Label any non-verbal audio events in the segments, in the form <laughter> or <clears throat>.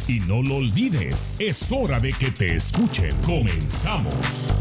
más. Y no lo olvides, es hora de que te escuchen. Comenzamos.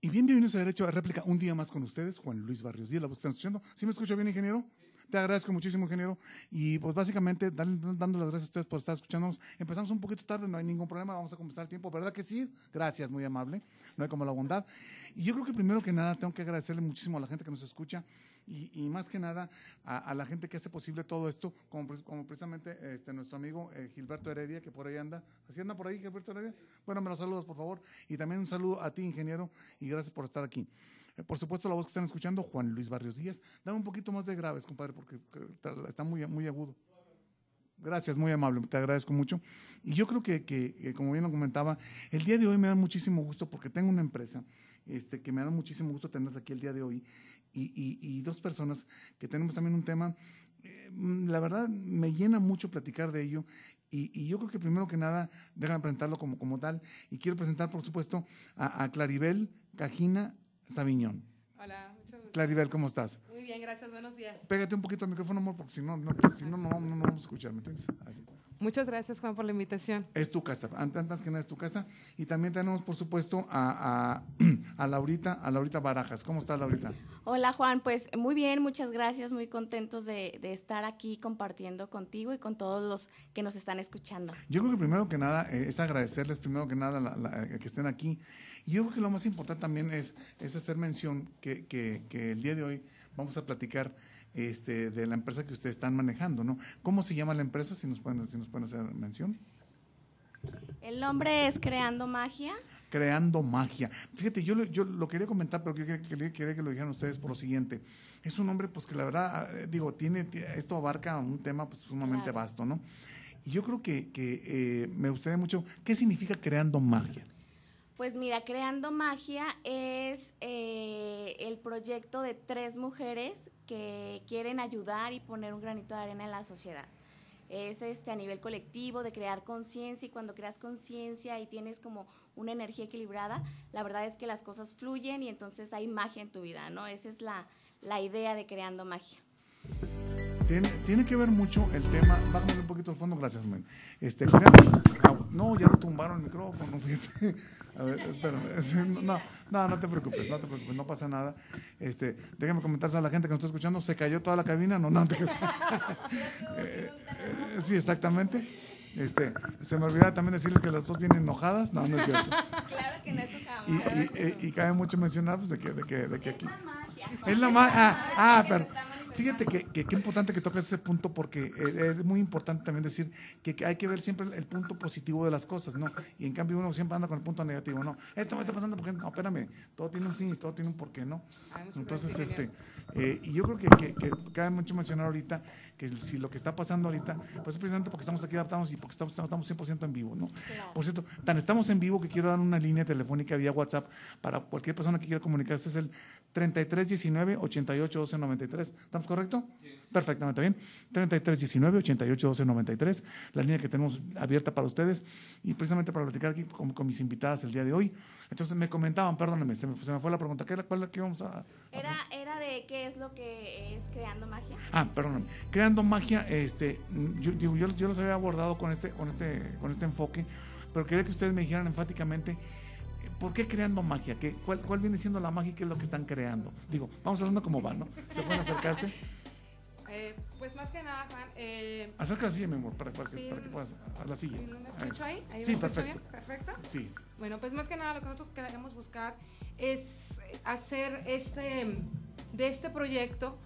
Y bien, bienvenidos a Derecho a Réplica, un día más con ustedes, Juan Luis Barrios Díaz, la voz que están escuchando. ¿Sí me escucha bien, ingeniero? Te agradezco muchísimo, ingeniero. Y pues básicamente, dando, dando las gracias a ustedes por estar escuchándonos. Empezamos un poquito tarde, no hay ningún problema, vamos a comenzar el tiempo, ¿verdad que sí? Gracias, muy amable. No hay como la bondad. Y yo creo que primero que nada tengo que agradecerle muchísimo a la gente que nos escucha y, y más que nada a, la gente que hace posible todo esto, como, como precisamente este, nuestro amigo eh, Gilberto Heredia, que por ahí anda. ¿Así anda por ahí, Gilberto Heredia? Bueno, me los saludos, por favor. Y también un saludo a ti, ingeniero, y gracias por estar aquí. Eh, por supuesto, la voz que están escuchando, Juan Luis Barrios Díaz. Dame un poquito más de graves, compadre, porque está muy, muy agudo. Gracias, muy amable, te agradezco mucho. Y yo creo que, que, como bien lo comentaba, el día de hoy me da muchísimo gusto porque tengo una empresa este, que me da muchísimo gusto tenerlas aquí el día de hoy y, y, y dos personas que tenemos también un tema, eh, la verdad me llena mucho platicar de ello y, y, yo creo que primero que nada, déjame presentarlo como, como tal y quiero presentar, por supuesto, a, a Claribel Cajina Sabiñón. Hola. Claribel, ¿cómo estás? Muy bien, gracias, buenos días. Pégate un poquito al micrófono, amor, porque si no, no, si no, no, no, no vamos a escuchar, ¿me entiendes? Así. Muchas gracias, Juan, por la invitación. Es tu casa, antes que nada es tu casa. Y también tenemos, por supuesto, a, a, <clears throat> a, Laurita, a Laurita Barajas. ¿Cómo estás, Laurita? Hola, Juan. Pues muy bien, muchas gracias. Muy contentos de, de estar aquí compartiendo contigo y con todos los que nos están escuchando. Yo creo que primero que nada eh, es agradecerles, primero que nada, la, la, que estén aquí. Y yo creo que lo más importante también es, es hacer mención que, que, que el día de hoy vamos a platicar este, de la empresa que ustedes están manejando, ¿no? ¿Cómo se llama la empresa? Si nos pueden, si nos pueden hacer mención. El nombre es Creando Magia. Creando Magia. Fíjate, yo, lo, yo lo quería comentar, pero quería, quería, quería, que lo dijeran ustedes por lo siguiente. Es un nombre, pues que la verdad, digo, tiene, esto abarca un tema pues, sumamente claro. vasto, ¿no? Y yo creo que, que eh, me gustaría mucho, ¿qué significa Creando Magia? Pues mira, Creando Magia es eh, el proyecto de tres mujeres que quieren ayudar y poner un granito de arena en la sociedad. Es este a nivel colectivo de crear conciencia y cuando creas conciencia y tienes como una energía equilibrada, la verdad es que las cosas fluyen y entonces hay magia en tu vida, ¿no? Esa es la, la idea de creando magia. Tiene, tiene, que ver mucho el tema. Bájame un poquito al fondo, gracias, man. Este, no, ya lo tumbaron el micrófono. <laughs> Fíjate. A ver, espérame. <laughs> No, no, no te preocupes, no te preocupes, no pasa nada. Este, déjame comentarse a la gente que nos está escuchando, ¿se cayó toda la cabina? No, no, te... <laughs> eh, eh, sí, exactamente. Este, se me olvidaba también decirles que las dos vienen enojadas. No, no es cierto. Claro que no es y, y, y, y, cabe mucho mencionar pues, de, que, de, que, de que aquí. Es la magia. Ah, ah, pero. Fíjate que, que, que, importante que tocas ese punto porque es muy importante también decir que, que, hay que ver siempre el punto positivo de las cosas, ¿no? Y en cambio uno siempre anda con el punto negativo, ¿no? Esto me está pasando porque, no, espérame, todo tiene un fin y todo tiene un porqué, ¿no? Entonces, este, eh, y yo creo que, que, que cabe mucho mencionar ahorita que si lo que está pasando ahorita, pues es precisamente porque estamos aquí adaptados y porque estamos, estamos 100% en vivo, ¿no? Claro. Por cierto, tan estamos en vivo que quiero dar una línea telefónica vía WhatsApp para cualquier persona que quiera comunicarse, es el 3319 88 12 93. ¿Estamos correcto? Sí. Perfectamente bien. 3319 88 12 93, la línea que tenemos abierta para ustedes y precisamente para platicar aquí con, con mis invitadas el día de hoy. Entonces me comentaban, perdónenme, se me, se me fue la pregunta, ¿qué era, cuál, qué íbamos a, a era, era de qué es lo que es Creando Magia. Ah, perdóname. Creando Magia, este, yo, digo, yo, yo los había abordado con este, con, este, con este enfoque, pero quería que ustedes me dijeran enfáticamente ¿Por qué creando magia? ¿Qué, cuál, ¿Cuál viene siendo la magia y qué es lo que están creando? Digo, vamos hablando cómo va, ¿no? ¿Se pueden acercarse? Eh, pues más que nada, Juan. Eh, Acerca la silla, mi amor, para, para, que, sí, para que puedas. A la silla. ¿No me escucho ahí? ¿Ahí sí, me escucho perfecto. Bien? ¿Perfecto? Sí. Bueno, pues más que nada lo que nosotros queremos buscar es hacer este, de este proyecto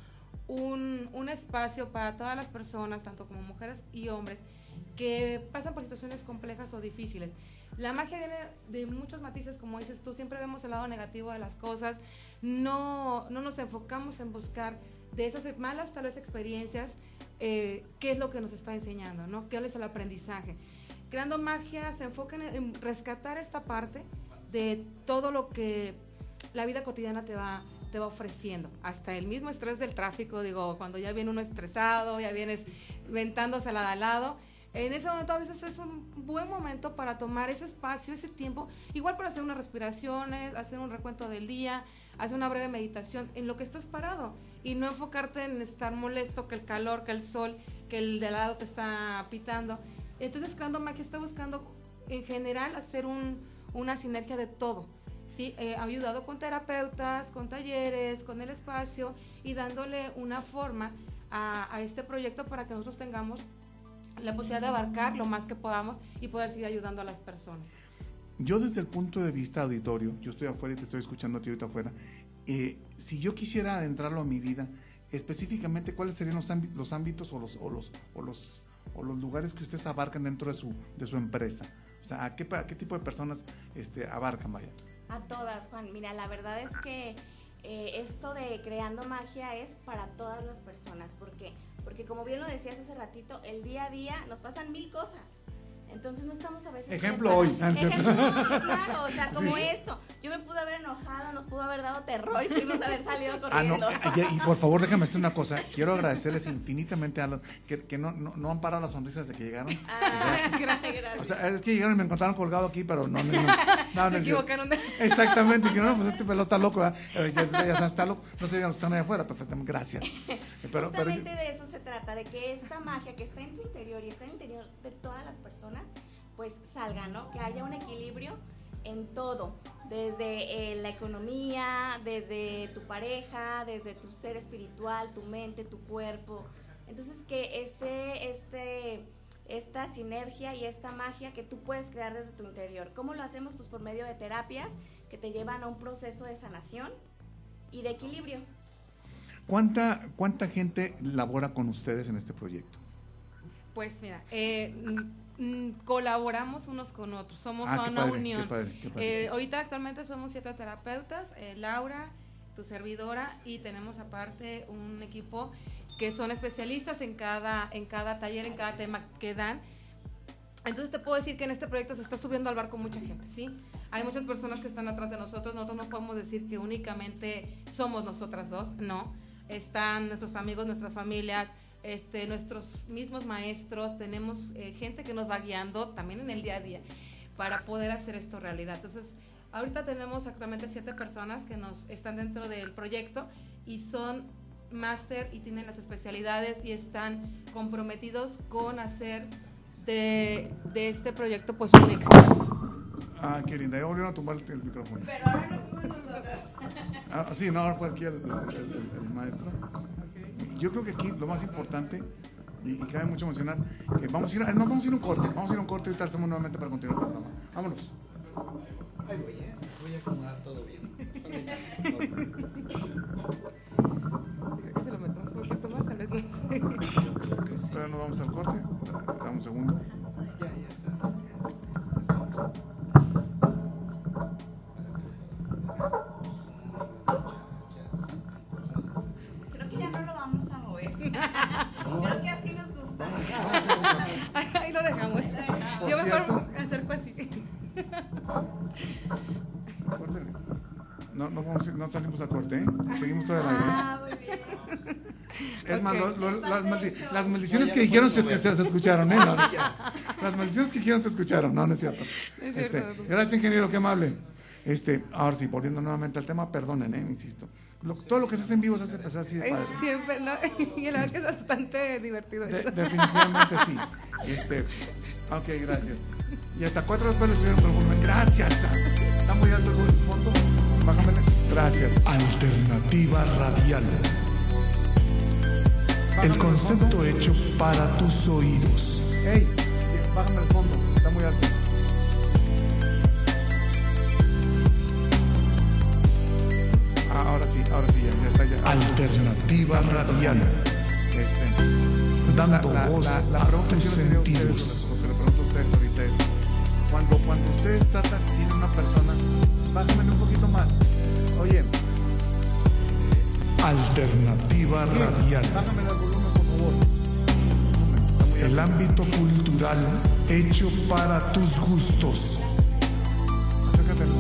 un, un espacio para todas las personas, tanto como mujeres y hombres, que pasan por situaciones complejas o difíciles. La magia viene de muchos matices, como dices tú, siempre vemos el lado negativo de las cosas, no, no nos enfocamos en buscar de esas malas tal vez experiencias, eh, qué es lo que nos está enseñando, ¿no? ¿Qué es el aprendizaje? Creando magia se enfoca en, rescatar esta parte de todo lo que la vida cotidiana te va, te va ofreciendo, hasta el mismo estrés del tráfico, digo, cuando ya viene uno estresado, ya vienes ventándosela de al lado, En ese momento a veces es un buen momento para tomar ese espacio, ese tiempo, igual para hacer unas respiraciones, hacer un recuento del día, hacer una breve meditación en lo que estás parado y no enfocarte en estar molesto, que el calor, que el sol, que el de lado te está pitando. Entonces, Creando Magia está buscando en general hacer un, una sinergia de todo. ¿sí? He ayudado con terapeutas, con talleres, con el espacio y dándole una forma a, a este proyecto para que nosotros tengamos la posibilidad de abarcar lo más que podamos y poder seguir ayudando a las personas. Yo desde el punto de vista auditorio, yo estoy afuera y te estoy escuchando a ti ahorita afuera, eh, si yo quisiera adentrarlo a mi vida, específicamente cuáles serían los, ámbitos, los ámbitos o los, o los, o los, o los lugares que ustedes abarcan dentro de su, de su empresa. O sea, ¿a qué, a qué tipo de personas este, abarcan, vaya? A todas, Juan. Mira, la verdad es que eh, esto de creando magia es para todas las personas. ¿Por qué? Porque como bien lo decías hace ratito, el día a día nos pasan mil cosas. Entonces no estamos a veces... Ejemplo hoy. Ejemplo, claro, o sea, <laughs> como sí. esto. Yo me pude haber enojado, nos pudo haber dado terror y pudimos haber salido corriendo. Ah, no, y, y, por favor déjame decir una cosa. Quiero agradecerles infinitamente a los que, que no, no, no, han parado las sonrisas de que llegaron. Ah, <laughs> gracias. gracias. O sea, es que llegaron y me encontraron colgado aquí, pero no, no, no. Se equivocaron. De... Exactamente, que no, pues este pelota está loco, ¿eh? ya, ya, ya, está loco. No sé, ya están allá afuera, perfectamente, gracias. Pero, Justamente pero, de eso se trata, de que esta magia que está en tu interior y está en el interior de todas las personas, pues salga, ¿no? Que haya un equilibrio en todo, desde eh, la economía, desde tu pareja, desde tu ser espiritual, tu mente, tu cuerpo. Entonces que este, este, esta sinergia y esta magia que tú puedes crear desde tu interior. ¿Cómo lo hacemos? Pues por medio de terapias que te llevan a un proceso de sanación y de equilibrio. ¿Cuánta, cuánta gente labora con ustedes en este proyecto? Pues mira, eh, colaboramos unos con otros, somos ah, una padre, unión. Qué padre, qué padre, eh, sí. ahorita actualmente somos siete terapeutas, eh, Laura, tu servidora, y tenemos aparte un equipo que son especialistas en cada, en cada taller, en cada tema que dan. Entonces te puedo decir que en este proyecto se está subiendo al barco mucha gente, ¿sí? Hay muchas personas que están atrás de nosotros, nosotros no podemos decir que únicamente somos nosotras dos, no. Están nuestros amigos, nuestras familias, este, nuestros mismos maestros, tenemos eh, gente que nos va guiando también en el día a día para poder hacer esto realidad. Entonces, ahorita tenemos actualmente siete personas que nos están dentro del proyecto y son máster y tienen las especialidades y están comprometidos con hacer de, de este proyecto pues un éxito. Ah, qué linda, ya volvieron a tomar el, el micrófono. Pero ahora no fuimos nosotros. Ah, sí, no, ahora fue aquí el, el, el, el maestro yo creo que aquí lo más importante, y, y cabe mucho mencionar, que vamos a ir a, no, vamos a ir a un corte, vamos a ir a un corte y ahorita estamos nuevamente para continuar el programa. Vámonos. Ahí voy, ¿eh? voy a acomodar todo bien. Creo que se lo metemos un poquito más, a ver, no sé. Todavía no vamos al corte, dame un segundo. Ya, ya está. <laughs> Ahí lo dejamos. Por Yo mejor cierto. acerco así. No, no, vamos, a no salimos al corte, ¿eh? Seguimos todo el aire. Ah, muy bien. Es más, lo- lo- las, maldi- hecho. las maldiciones No, que dijeron se, escucharon, ¿eh? No, no. Las maldiciones que dijeron se escucharon, no, no es cierto. <laughs> Es Este, cierto, gracias, ingeniero, qué amable. Este, ahora sí, volviendo nuevamente al tema, perdonen, ¿eh? Insisto. Lo- todo lo que se hace en vivo se hace pues, así de Es padre. Siempre, ¿no? <laughs> Y la verdad que es bastante divertido. De- definitivamente sí. Este, ok, gracias. Y hasta cuatro después le subieron el volumen. Gracias. Está, está muy alto el. Fondo. Bájamele. Gracias. Alternativa radial. El Bájame concepto hecho para tus oídos. Ey, bájame el fondo. Está muy alto. Ahora sí, ahora sí, ya, ya está ya. Alternativa radial. Este, Dando la, voz la, la a pregunta tus que sentidos. lo que le pregunto a ustedes ahorita es, cuando, cuando ustedes tratan, tienen una persona, bájame un poquito más. Oye, Alternativa radial. bájame el volumen, por favor. El ámbito cultural hecho para tus gustos. Acércate al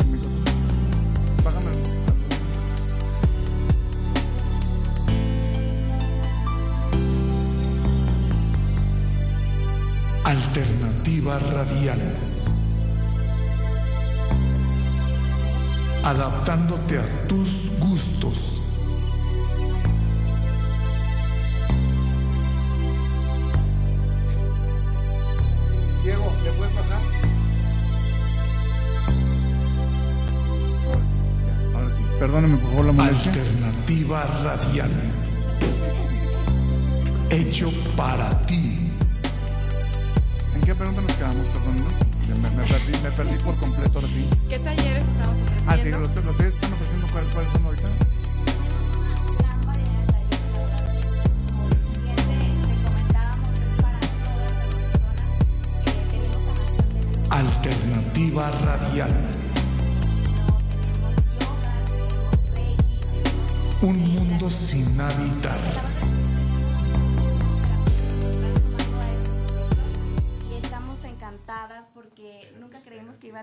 Alternativa radial. Adaptándote a tus gustos. Diego, ¿le puedes bajar? Ahora sí, ya, ahora sí. Perdóneme por favor la molestia. Alternativa radial. Hecho para ti. ¿En qué pregunta nos quedamos? Perdón, ¿no? me, me perdí, me perdí por completo ahora sí. ¿Qué talleres estamos ofreciendo? Ah, sí, los, los tres están ofreciendo cuáles cuáles son ahorita. Alternativa radial. Un mundo sin habitar.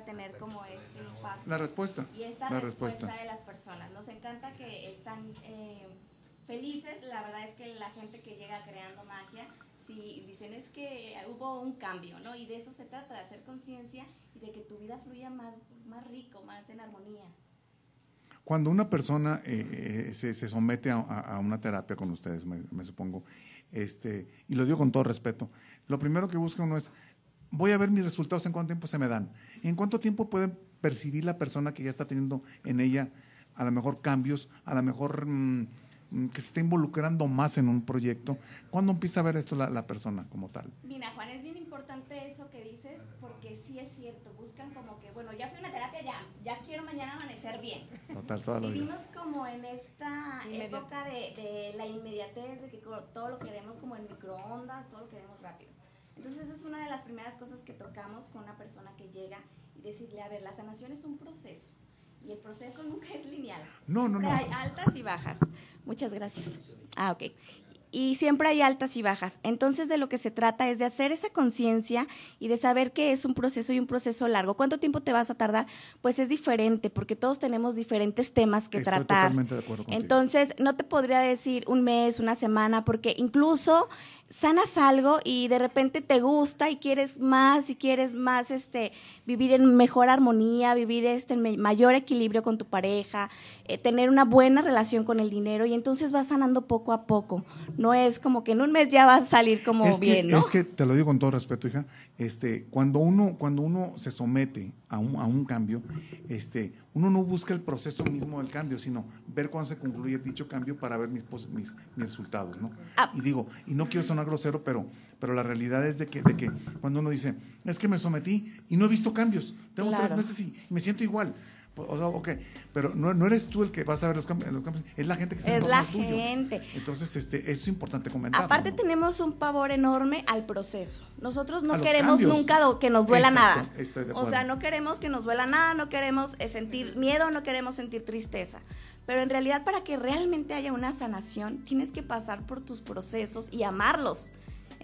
Tener como este impacto. La respuesta. y esta La respuesta. respuesta. de las personas. Nos encanta que están eh, felices. La verdad es que la gente que llega creando magia, si dicen es que hubo un cambio, ¿no? Y de eso se trata, de hacer conciencia y de que tu vida fluya más, más rico, más en armonía. Cuando una persona eh, eh, se, se somete a, a- a una terapia con ustedes, me, me supongo, este, y lo digo con todo respeto, lo primero que busca uno es, voy a ver mis resultados en cuánto tiempo se me dan. ¿En cuánto tiempo puede percibir la persona que ya está teniendo en ella a lo mejor cambios, a lo mejor mm, mm, que se está involucrando más en un proyecto? ¿Cuándo empieza a ver esto la, la persona como tal? Mira, Juan, es bien importante eso que dices porque sí es cierto. Buscan como que, bueno, ya fui a una terapia, ya, ya quiero mañana amanecer bien. Total, toda la vida. Vivimos como en esta Inmediato. época de, de la inmediatez, de que todo lo queremos como en microondas, todo lo queremos rápido. Entonces, eso es una de las primeras cosas que tocamos con una persona que llega y decirle, a ver, la sanación es un proceso y el proceso nunca es lineal. No, no, no. hay altas y bajas. Muchas gracias. Ah, ok. Y siempre hay altas y bajas. Entonces, de lo que se trata es de hacer esa conciencia y de saber que es un proceso y un proceso largo. ¿Cuánto tiempo te vas a tardar? Pues es diferente, porque todos tenemos diferentes temas que Estoy tratar. totalmente de acuerdo contigo. Entonces, no te podría decir un mes, una semana, porque incluso sanas algo y de repente te gusta y quieres más y quieres más este vivir en mejor armonía, vivir este en mayor equilibrio con tu pareja, eh, tener una buena relación con el dinero y entonces vas sanando poco a poco. No es como que en un mes ya vas a salir como es bien, que, ¿no? Es que te lo digo con todo respeto, hija. Este, cuando uno, cuando uno se somete a un, a un cambio, este, uno no busca el proceso mismo del cambio, sino ver cuándo se concluye dicho cambio para ver mis, mis, mis resultados, ¿no? Ah. Y digo, y no quiero sonar grosero, pero, pero la realidad es de que, de que cuando uno dice, es que me sometí y no he visto cambios, tengo tres Claro. meses y me siento igual. O sea, ok, pero no, no eres tú el que vas a ver los cambios, los cambios, es la gente que está Es la tuyo. gente. Entonces, este, eso es importante comentar. Aparte ¿no? tenemos un pavor enorme al proceso. Nosotros no A queremos nunca que nos duela Exacto, nada. estoy de O sea, acuerdo. no queremos que nos duela nada, no queremos eh, sentir miedo, no queremos sentir tristeza. Pero en realidad para que realmente haya una sanación, tienes que pasar por tus procesos y amarlos.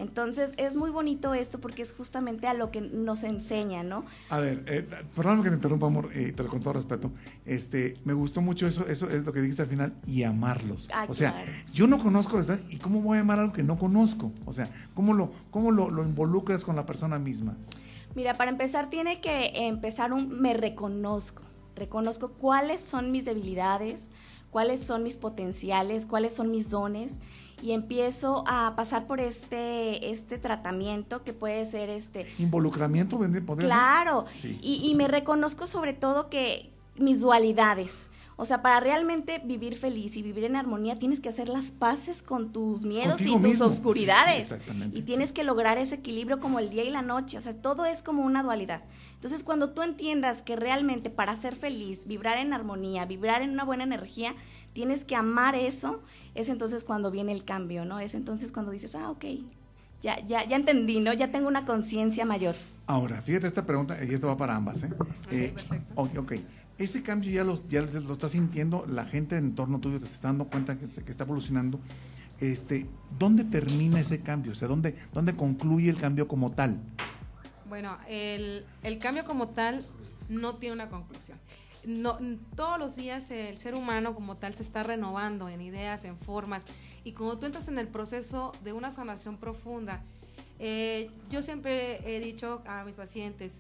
Entonces es muy bonito esto porque es justamente a lo que nos enseña, ¿no? A ver, eh, perdóname que te interrumpa, amor, eh, te lo con todo respeto. Este, me gustó mucho eso, eso es lo que dijiste al final, y amarlos. Ah, o sea, claro. yo no conozco historia, y cómo voy a amar algo que no conozco. O sea, cómo lo, cómo lo, lo involucras con la persona misma. Mira, para empezar tiene que empezar un me reconozco. Reconozco cuáles son mis debilidades, cuáles son mis potenciales, cuáles son mis dones y empiezo a pasar por este este tratamiento que puede ser este Involucramiento, ¿podría ser? Claro, Sí. y, y me reconozco sobre todo que mis dualidades. O sea, para realmente vivir feliz y vivir en armonía, tienes que hacer las paces con tus miedos Contigo y tus mismo. obscuridades. Exactamente. Y tienes que lograr ese equilibrio como el día y la noche. O sea, todo es como una dualidad. Entonces, cuando tú entiendas que realmente para ser feliz, vibrar en armonía, vibrar en una buena energía, tienes que amar eso, es entonces cuando viene el cambio, ¿no? Es entonces cuando dices, ah, ok, ya, ya, ya entendí, ¿no? Ya tengo una conciencia mayor. Ahora, fíjate esta pregunta, y esto va para ambas, ¿eh? Eh, perfecto. ok, ok. Ese cambio ya, los, ya lo está sintiendo, la gente en torno tuyo te está dando cuenta que, que está evolucionando. Este, ¿Dónde termina ese cambio? O sea, ¿dónde, ¿dónde concluye el cambio como tal? Bueno, el, el cambio como tal no tiene una conclusión. No, todos los días el ser humano como tal se está renovando en ideas, en formas, y cuando tú entras en el proceso de una sanación profunda, Eh, yo siempre he dicho a mis pacientes,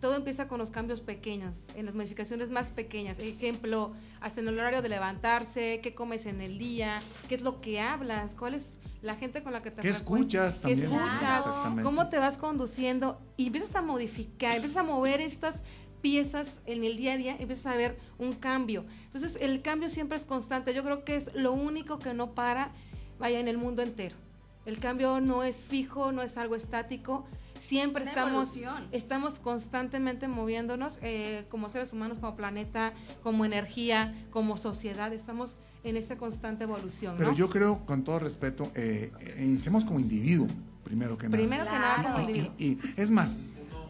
todo empieza con los cambios pequeños, en las modificaciones más pequeñas. Ejemplo, hasta en el horario de levantarse, qué comes en el día, qué es lo que hablas, cuál es la gente con la que te ¿Qué escuchas ¿Qué también? escuchas? ¿Cómo te vas conduciendo? Y empiezas a modificar, empiezas a mover estas piezas en el día a día, empiezas a ver un cambio. Entonces, el cambio siempre es constante. Yo creo que es lo único que no para, vaya, en el mundo entero. El cambio no es fijo, no es algo estático. Siempre Es estamos, evolución. estamos constantemente moviéndonos eh, como seres humanos, como planeta, como energía, como sociedad. Estamos en esta constante evolución. Pero ¿no? yo creo, con todo respeto, eh, eh, iniciemos como individuo, primero que nada. Primero que nada, Claro. como Y- individuo. y, y- es más,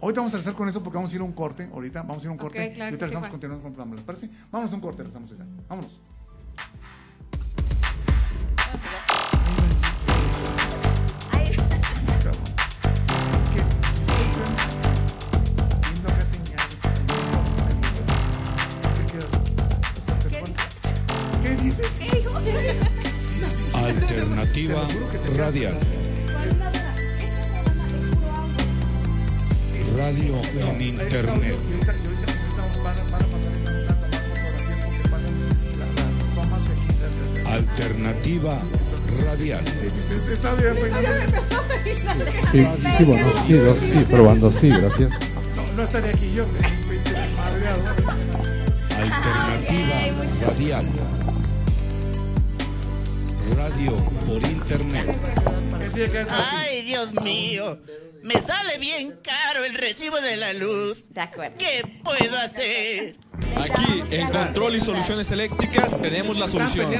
ahorita vamos a regresar con eso porque vamos a ir a un corte. Ahorita vamos a ir a un corte. claro y ahorita sí, estamos Juan. continuando con el programa. ¿Les parece? Vamos a un corte, regresamos ahorita. Vámonos. Ay, Cabrón. De- de- de- Alternativa Radial. Sí, sí, bueno, sí, dos, sí, probando, sí, gracias. No, no estaría aquí yo, madreado. Alternativa Radial. Radio por Internet. Ay, Dios mío. Me sale bien caro el recibo de la luz. De acuerdo. ¿Qué puedo hacer? Aquí en Control y Soluciones Eléctricas tenemos la solución.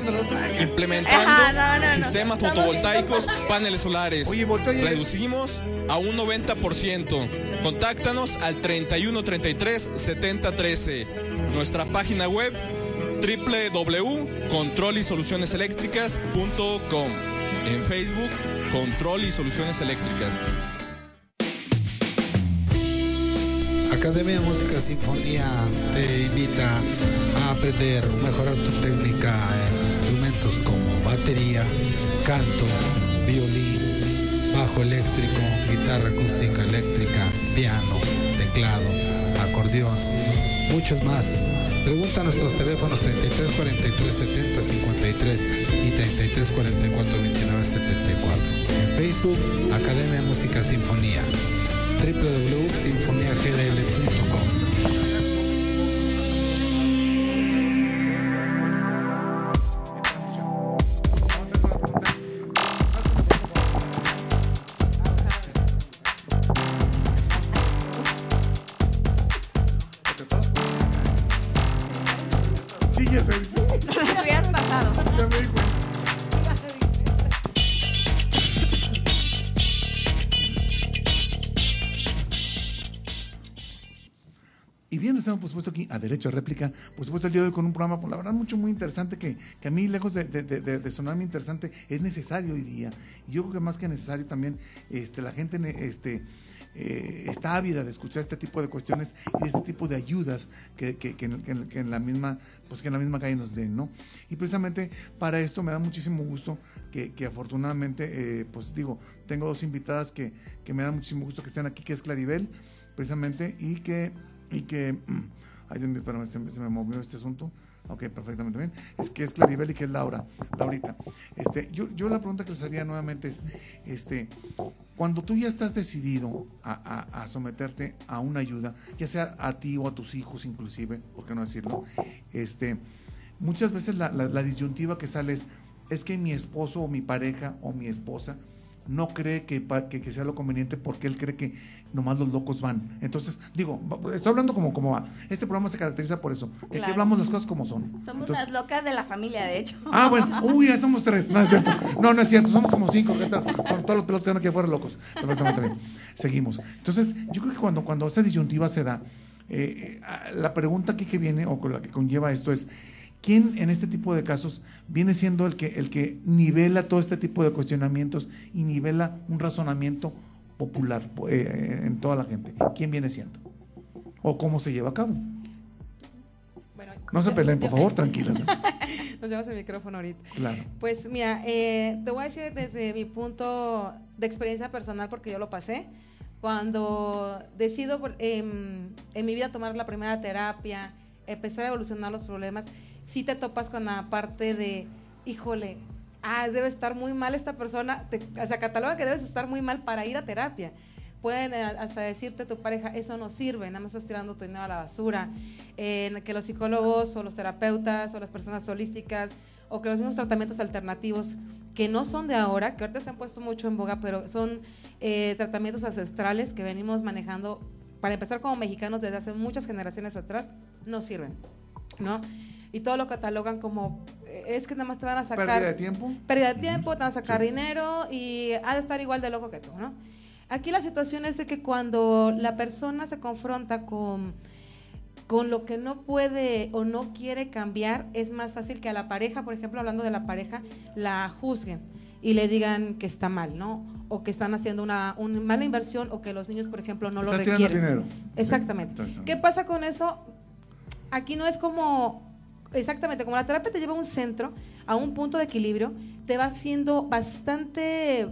Implementando Ajá, no, no, no. sistemas fotovoltaicos, paneles solares. Oye, voltea y- Reducimos a un 90%. Contáctanos al 31 33 70 13. Nuestra página web www.controlisolucioneseléctricas.com. En Facebook, Control y Soluciones Eléctricas. Academia de Música Sinfonía te invita a aprender, mejorar tu técnica en instrumentos como batería, canto, violín, bajo eléctrico, guitarra acústica eléctrica, piano, teclado, acordeón, muchos más. Pregunta a nuestros teléfonos 33 43 70 53 y 33 44 29 74. En Facebook, Academia de Música Sinfonía www.sinfoniagdl.com estamos por supuesto aquí a Derecho a Réplica, por supuesto el día de hoy con un programa, pues la verdad, mucho, muy interesante, que, que a mí, lejos de, de, de, de sonarme interesante, es necesario hoy día. Y yo creo que más que necesario también, este, la gente este, eh, está ávida de escuchar este tipo de cuestiones y este tipo de ayudas que, que, que en, en- que en la misma pues que en la misma calle nos den, ¿no? Y precisamente para esto me da muchísimo gusto que, que afortunadamente, eh, pues digo, tengo dos invitadas que, que me da muchísimo gusto que estén aquí, que es Claribel, precisamente, y que, y que, ay Dios mío, espérame, se, se me movió este asunto. Ok, perfectamente bien. Es que es Claribel y que es Laura, Laurita. Este, yo, yo la pregunta que les haría nuevamente es, este, cuando tú ya estás decidido a, a- a someterte a una ayuda, ya sea a ti o a tus hijos inclusive, ¿por qué no decirlo? Este, muchas veces la, la- la disyuntiva que sale es, es que mi esposo o mi pareja o mi esposa no cree que, que, que sea lo conveniente porque él cree que nomás los locos van. Entonces, digo, estoy hablando como, como va. Este programa se caracteriza por eso, que aquí hablamos las cosas como son. Somos Entonces- las locas de la familia, de hecho. Ah, bueno, <laughs> uy, ya somos tres. No es cierto. No, no es cierto. Somos como cinco. Con todos los pelos que están aquí afuera locos. Perfectamente bien. Seguimos. Entonces, yo creo que cuando, cuando esa disyuntiva se da, eh, eh, la pregunta aquí que viene o con la que conlleva esto es. ¿Quién en este tipo de casos viene siendo el que, el que nivela todo este tipo de cuestionamientos y nivela un razonamiento popular eh, en toda la gente? ¿Quién viene siendo? ¿O cómo se lleva a cabo? Bueno, No se peleen, por favor, tranquilas. <laughs> Nos llevamos el micrófono ahorita. Claro. Pues mira, eh, te voy a decir desde mi punto de experiencia personal, porque yo lo pasé. Cuando decido em, en mi vida tomar la primera terapia, empezar a evolucionar los problemas, sí te topas con la parte de, híjole, ah, debe estar muy mal esta persona, te, o sea, cataloga que debes estar muy mal para ir a terapia. Pueden eh, hasta decirte tu pareja, eso no sirve, nada más estás tirando tu dinero a la basura. En que los psicólogos o los terapeutas o las personas holísticas o que los mismos tratamientos alternativos que no son de ahora, que ahorita se han puesto mucho en boga, pero son eh, tratamientos ancestrales que venimos manejando, para empezar como mexicanos desde hace muchas generaciones atrás, no sirven, ¿no? Y todo lo catalogan como, eh, es que nada más te van a sacar... ¿Pérdida de tiempo? Pérdida de tiempo, te van a sacar dinero y ha de estar igual de loco que tú, ¿no? Aquí la situación es de que cuando la persona se confronta con, con lo que no puede o no quiere cambiar, es más fácil que a la pareja, por ejemplo, hablando de la pareja, la juzguen y le digan que está mal, ¿no? O que están haciendo una, una mala inversión o que los niños, por ejemplo, no lo Estás tirando requieren. dinero. Exactamente. Sí, ¿Qué pasa con eso? Aquí no es como, exactamente, como la terapia te lleva a un centro, a un punto de equilibrio, te va haciendo bastante,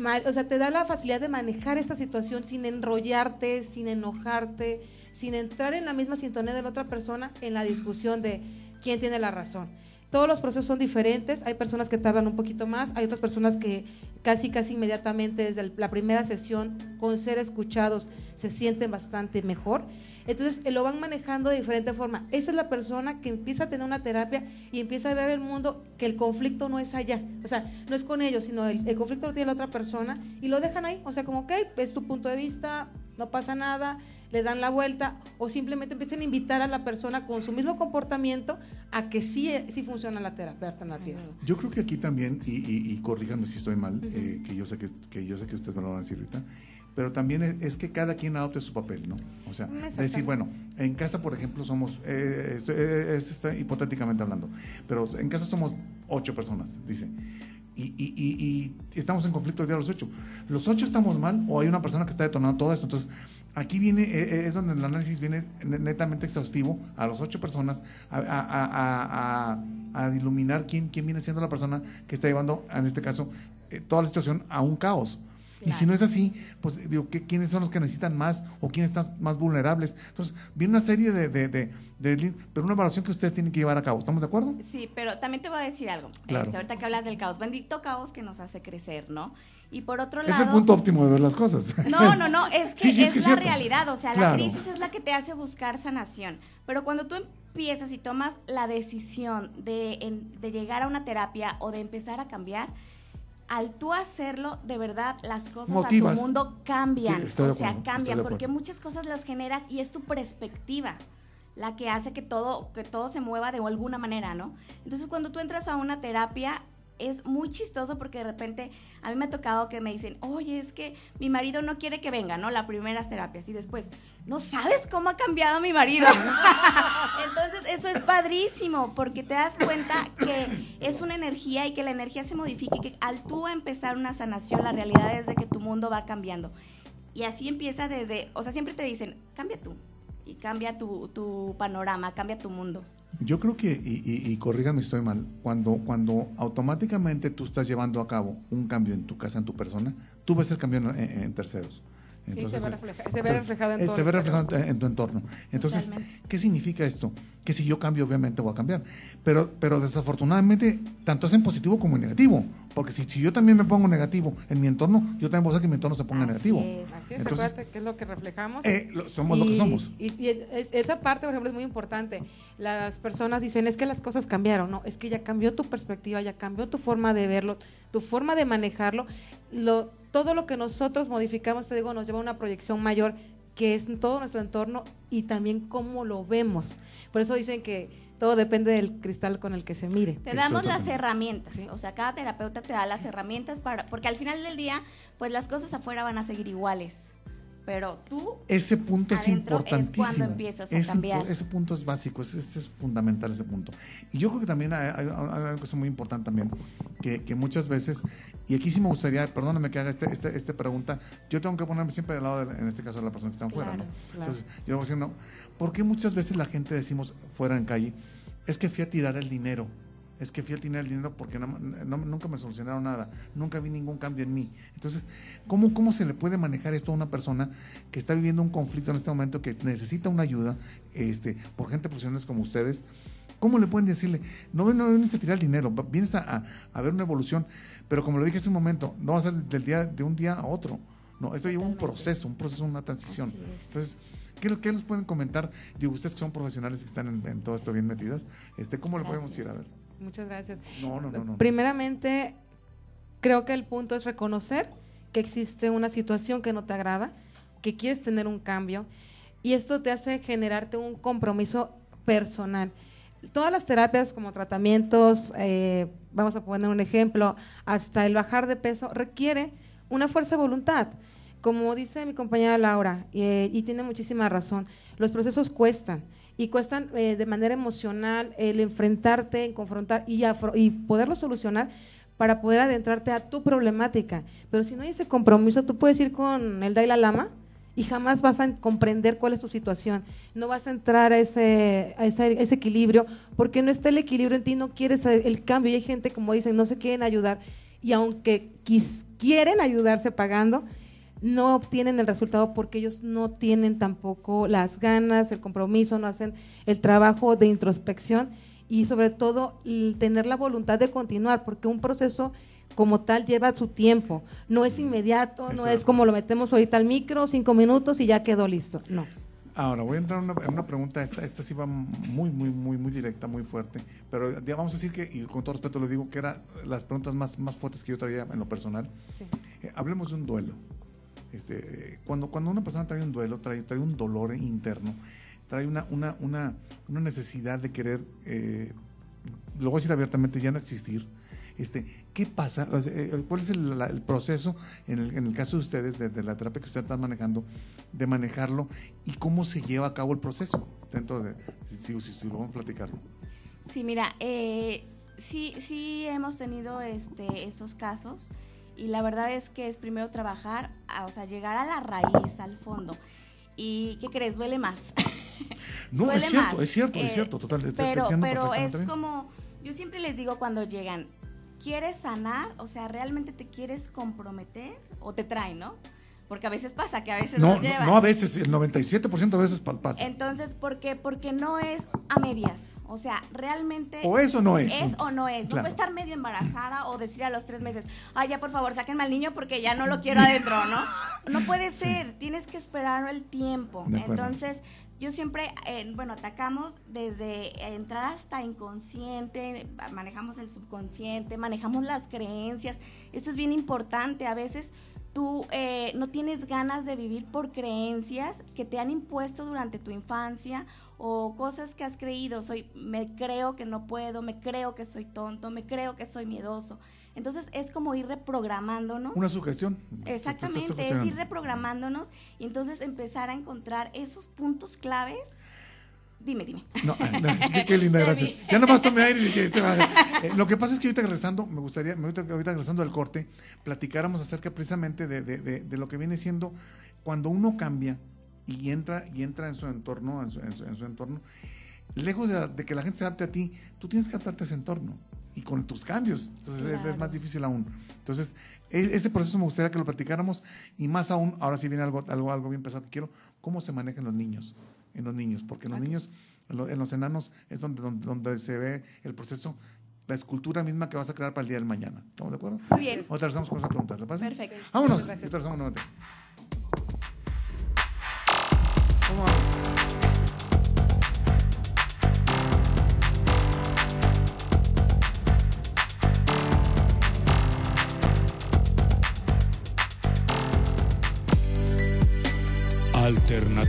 mal- o sea, te da la facilidad de manejar esta situación sin enrollarte, sin enojarte, sin entrar en la misma sintonía de la otra persona en la discusión de quién tiene la razón. Todos los procesos son diferentes, hay personas que tardan un poquito más, hay otras personas que casi, casi inmediatamente desde la primera sesión con ser escuchados se sienten bastante mejor. Entonces eh, lo van manejando de diferente forma. Esa es la persona que empieza a tener una terapia y empieza a ver el mundo que el conflicto no es allá. O sea, no es con ellos, sino el, el conflicto lo tiene la otra persona y lo dejan ahí. O sea, como, ok, es tu punto de vista, no pasa nada, le dan la vuelta o simplemente empiezan a invitar a la persona con su mismo comportamiento a que sí, eh, sí funciona la terapia alternativa. Yo creo que aquí también, y, y, y corríjanme si estoy mal, eh, que, yo sé que, que yo sé que ustedes me lo van a decir ahorita, pero también es, es que cada quien adopte su papel, ¿no? O sea, Exactamente. decir, bueno, en casa, por ejemplo, somos, eh, esto, eh, esto está hipotéticamente hablando, pero en casa somos ocho personas, dice. Y, y, y, y estamos en conflicto de los ocho. ¿Los ocho estamos mal o hay una persona que está detonando todo esto? Entonces, aquí viene, eh, eh, es donde el análisis viene ne- netamente exhaustivo a las ocho personas a, a, a, a, iluminar quién, quién viene siendo la persona que está llevando, en este caso, eh, toda la situación a un caos. Y si no es así, pues digo, ¿qué- ¿quiénes son los que necesitan más o quiénes están más vulnerables? Entonces, viene una serie de, de, de, pero una evaluación que ustedes tienen que llevar a cabo. ¿Estamos de acuerdo? Sí, pero también te voy a decir algo. Claro. Este, ahorita que hablas del caos, bendito caos que nos hace crecer, ¿no? Y por otro Es lado... el punto óptimo de ver las cosas. No, no, no, <laughs> es que Sí, sí, es es, que es la cierto. realidad, o sea, Claro. la crisis es la que te hace buscar sanación. Pero cuando tú empiezas y tomas la decisión de, de llegar a una terapia o de empezar a cambiar, al tú hacerlo, de verdad, las cosas Motivas. a tu mundo cambian. Sí, estoy o sea, acuerdo, cambian, porque muchas cosas las generas y es tu perspectiva la que hace que todo, que todo se mueva de alguna manera, ¿no? Entonces, cuando tú entras a una terapia, es muy chistoso porque de repente a mí me ha tocado que me dicen, oye, es que mi marido no quiere que venga, ¿no? Las primeras terapias y después, no sabes cómo ha cambiado mi marido. <laughs> Entonces, eso es padrísimo porque te das cuenta que es una energía y que la energía se modifica y que al tú empezar una sanación, la realidad es de que tu mundo va cambiando. Y así empieza desde, o sea, siempre te dicen, cambia tú y cambia tu, tu panorama, cambia tu mundo. Yo creo que, y, y, y corrígame si estoy mal, cuando, cuando automáticamente tú estás llevando a cabo un cambio en tu casa, en tu persona, tú ves el cambio en, en- en terceros. Sí, se ve refleja- se ve reflejado en eh, todo Se ve reflejado en, tu entorno. Entonces, Totalmente. ¿qué significa esto? Que si yo cambio, obviamente voy a cambiar. Pero, pero desafortunadamente, tanto es en positivo como en negativo. Porque si, si yo también me pongo negativo en mi entorno, yo también voy a hacer que mi entorno se ponga negativo. Así es, Entonces, acuérdate que es lo que reflejamos. eh, lo- somos lo que somos. Y, y es- esa parte, por ejemplo, es muy importante. Las personas dicen, es que las cosas cambiaron, ¿no? Es que ya cambió tu perspectiva, ya cambió tu forma de verlo, tu forma de manejarlo. Lo, todo lo que nosotros modificamos, te digo, nos lleva a una proyección mayor que es todo nuestro entorno y también cómo lo vemos. Por eso dicen que todo depende del cristal con el que se mire. Te damos las herramientas, o sea, cada terapeuta te da las herramientas para, porque al final del día, pues las cosas afuera van a seguir iguales, pero tú Ese punto es es importantísimo. cuando empiezas a Ese cambiar. Ese punto es básico, ese, ese es fundamental ese punto. Y yo creo que también hay, hay- hay una cosa muy importante también, que, que muchas veces, y aquí sí me gustaría, perdóname que haga este, este, esta pregunta, yo tengo que ponerme siempre del lado, de, en este caso, de la persona que está afuera, Claro, ¿no? claro. Entonces, yo voy a decir, no, ¿por qué muchas veces la gente decimos fuera en calle, es que fui a tirar el dinero es que fui a tener el dinero porque no- no- nunca me solucionaron nada, nunca vi ningún cambio en mí. Entonces, ¿cómo, ¿cómo se le puede manejar esto a una persona que está viviendo un conflicto en este momento, que necesita una ayuda este, por gente profesionales como ustedes? ¿Cómo le pueden decirle? No, no vienes a tirar el dinero, vienes a, a- a ver una evolución, pero como lo dije hace un momento, no va a ser del día, de un día a otro. No, esto lleva un proceso, un proceso, una transición. Entonces, ¿qué, qué les pueden comentar? Digo, ustedes que son profesionales que están en, en todo esto bien metidas, este, ¿cómo le podemos decir? A ver. Muchas gracias. No, no, no, no. Primeramente, creo que el punto es reconocer que existe una situación que no te agrada, que quieres tener un cambio y esto te hace generarte un compromiso personal. Todas las terapias como tratamientos, eh, vamos a poner un ejemplo, hasta el bajar de peso requiere una fuerza de voluntad. Como dice mi compañera Laura, eh, y tiene muchísima razón, los procesos cuestan y cuestan eh, de manera emocional el enfrentarte, en confrontar y, afro- y poderlo solucionar para poder adentrarte a tu problemática. Pero si no hay ese compromiso, tú puedes ir con el Dalai Lama y jamás vas a comprender cuál es tu situación. No vas a entrar a ese, a ese, ese equilibrio porque no está el equilibrio en ti, no quieres el cambio. Y hay gente, como dicen, no se quieren ayudar y aunque quis- quieren ayudarse pagando, no obtienen el resultado porque ellos no tienen tampoco las ganas, el compromiso, no hacen el trabajo de introspección y sobre todo el tener la voluntad de continuar, porque un proceso como tal lleva su tiempo, no es inmediato, no es como lo metemos ahorita al micro, cinco minutos y ya quedó listo, no. Ahora, voy a entrar en una, en una pregunta, esta, esta sí va muy, muy, muy, muy directa, muy fuerte, pero ya vamos a decir que, y con todo respeto lo digo, que eran las preguntas más, más fuertes que yo traía en lo personal. Sí. Eh, hablemos de un duelo. Este, cuando, cuando una persona trae un duelo, trae, trae un dolor interno, trae una, una, una, una necesidad de querer, eh, lo voy a decir abiertamente, ya no existir. Este, ¿Qué pasa? Eh, ¿Cuál es el, el proceso en el, caso de ustedes, de, la terapia que ustedes están manejando, de manejarlo y cómo se lleva a cabo el proceso? Dentro de, si, si, si lo vamos a platicarlo. Sí, mira, eh, sí, sí hemos tenido este, esos casos y la verdad es que es primero trabajar, a- o sea, llegar a la raíz, al fondo. ¿Y qué crees? Duele más. <laughs> No, Duele es cierto, más. es cierto, es Eh, cierto, total. te- Pero, pero es bien. como, yo siempre les digo cuando llegan, ¿quieres sanar? O sea, ¿realmente te quieres comprometer? O te traen, ¿no? Porque a veces pasa que a veces No, los no, llevan. no a veces, el 97% de veces pa- pasa. Entonces, ¿por qué? Porque no es a medias. O sea, realmente. O es o no es. Es o no es. No puede estar medio embarazada o decir a los tres meses, ay, ya por favor, sáquenme al niño porque ya no lo quiero adentro, ¿no? No puede ser. Tienes que esperar el tiempo. Entonces, yo siempre, eh, bueno, atacamos desde entrar hasta inconsciente, manejamos el subconsciente, manejamos las creencias. Esto es bien importante. A veces tú eh, no tienes ganas de vivir por creencias que te han impuesto durante tu infancia o cosas que has creído. Soy, me creo que no puedo, me creo que soy tonto, me creo que soy miedoso. Entonces es como ir reprogramándonos. Una sugestión. Exactamente, es ir reprogramándonos y entonces empezar a encontrar esos puntos claves. Dime, dime. No, ah, no, <laughs> qué, qué linda, gracias. Ya nomás tomé aire y dije, este va a- Eh, lo que pasa es que ahorita regresando, me gustaría, me ahorita, ahorita regresando del corte, platicáramos acerca precisamente de, de- de- de lo que viene siendo cuando uno cambia y entra, y entra en su entorno, en su, en su- en su entorno, lejos de, que la gente se adapte a ti, tú tienes que adaptarte a ese entorno y con tus cambios. Entonces es- es, Claro. más difícil aún. Entonces, e- ese proceso me gustaría que lo platicáramos y más aún, ahora sí viene algo, algo, algo bien pesado que quiero, cómo se manejan los niños, en los niños, porque en los niños, en, lo- en los enanos es donde, donde, donde se ve el proceso, la escultura misma que vas a crear para el día del mañana. ¿Estamos de acuerdo? Muy bien. Ahorita regresamos con esa pregunta, ¿le pasa? Perfecto. Vámonos. Muchas gracias. Ahorita regresamos nuevamente. ¿Cómo vamos?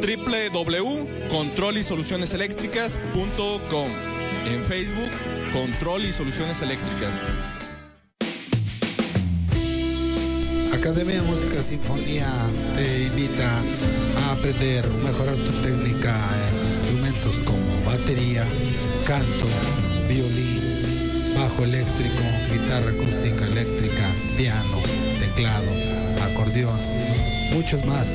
www.controlisolucioneseléctricas.com. En Facebook, Control y Soluciones Eléctricas. Academia de Música Sinfonía te invita a aprender, mejorar tu técnica en instrumentos como batería, canto, violín, bajo eléctrico, guitarra acústica eléctrica, piano, teclado, acordeón, muchos más.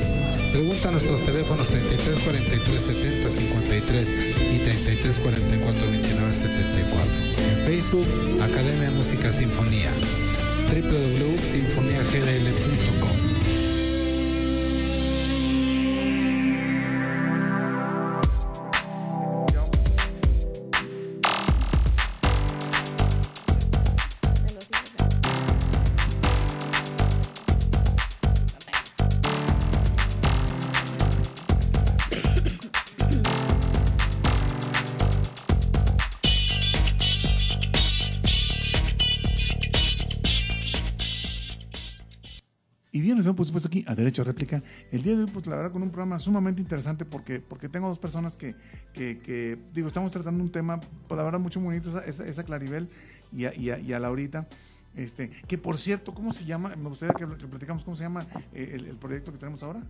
Pregunta a nuestros teléfonos 33 43 70 53 y 33 44 29 74. En Facebook, Academia de Música Sinfonía www.sinfoniagdl.com a Derecho a Réplica. El día de hoy, pues la verdad, con un programa sumamente interesante porque, porque tengo dos personas que, que, que, digo, estamos tratando un tema, pues la verdad, mucho bonito, esa, esa, esa Claribel y a, y, a, y a Laurita. Este, que por cierto, ¿cómo se llama? Me gustaría que, que platicamos cómo se llama eh, el, el proyecto que tenemos ahora.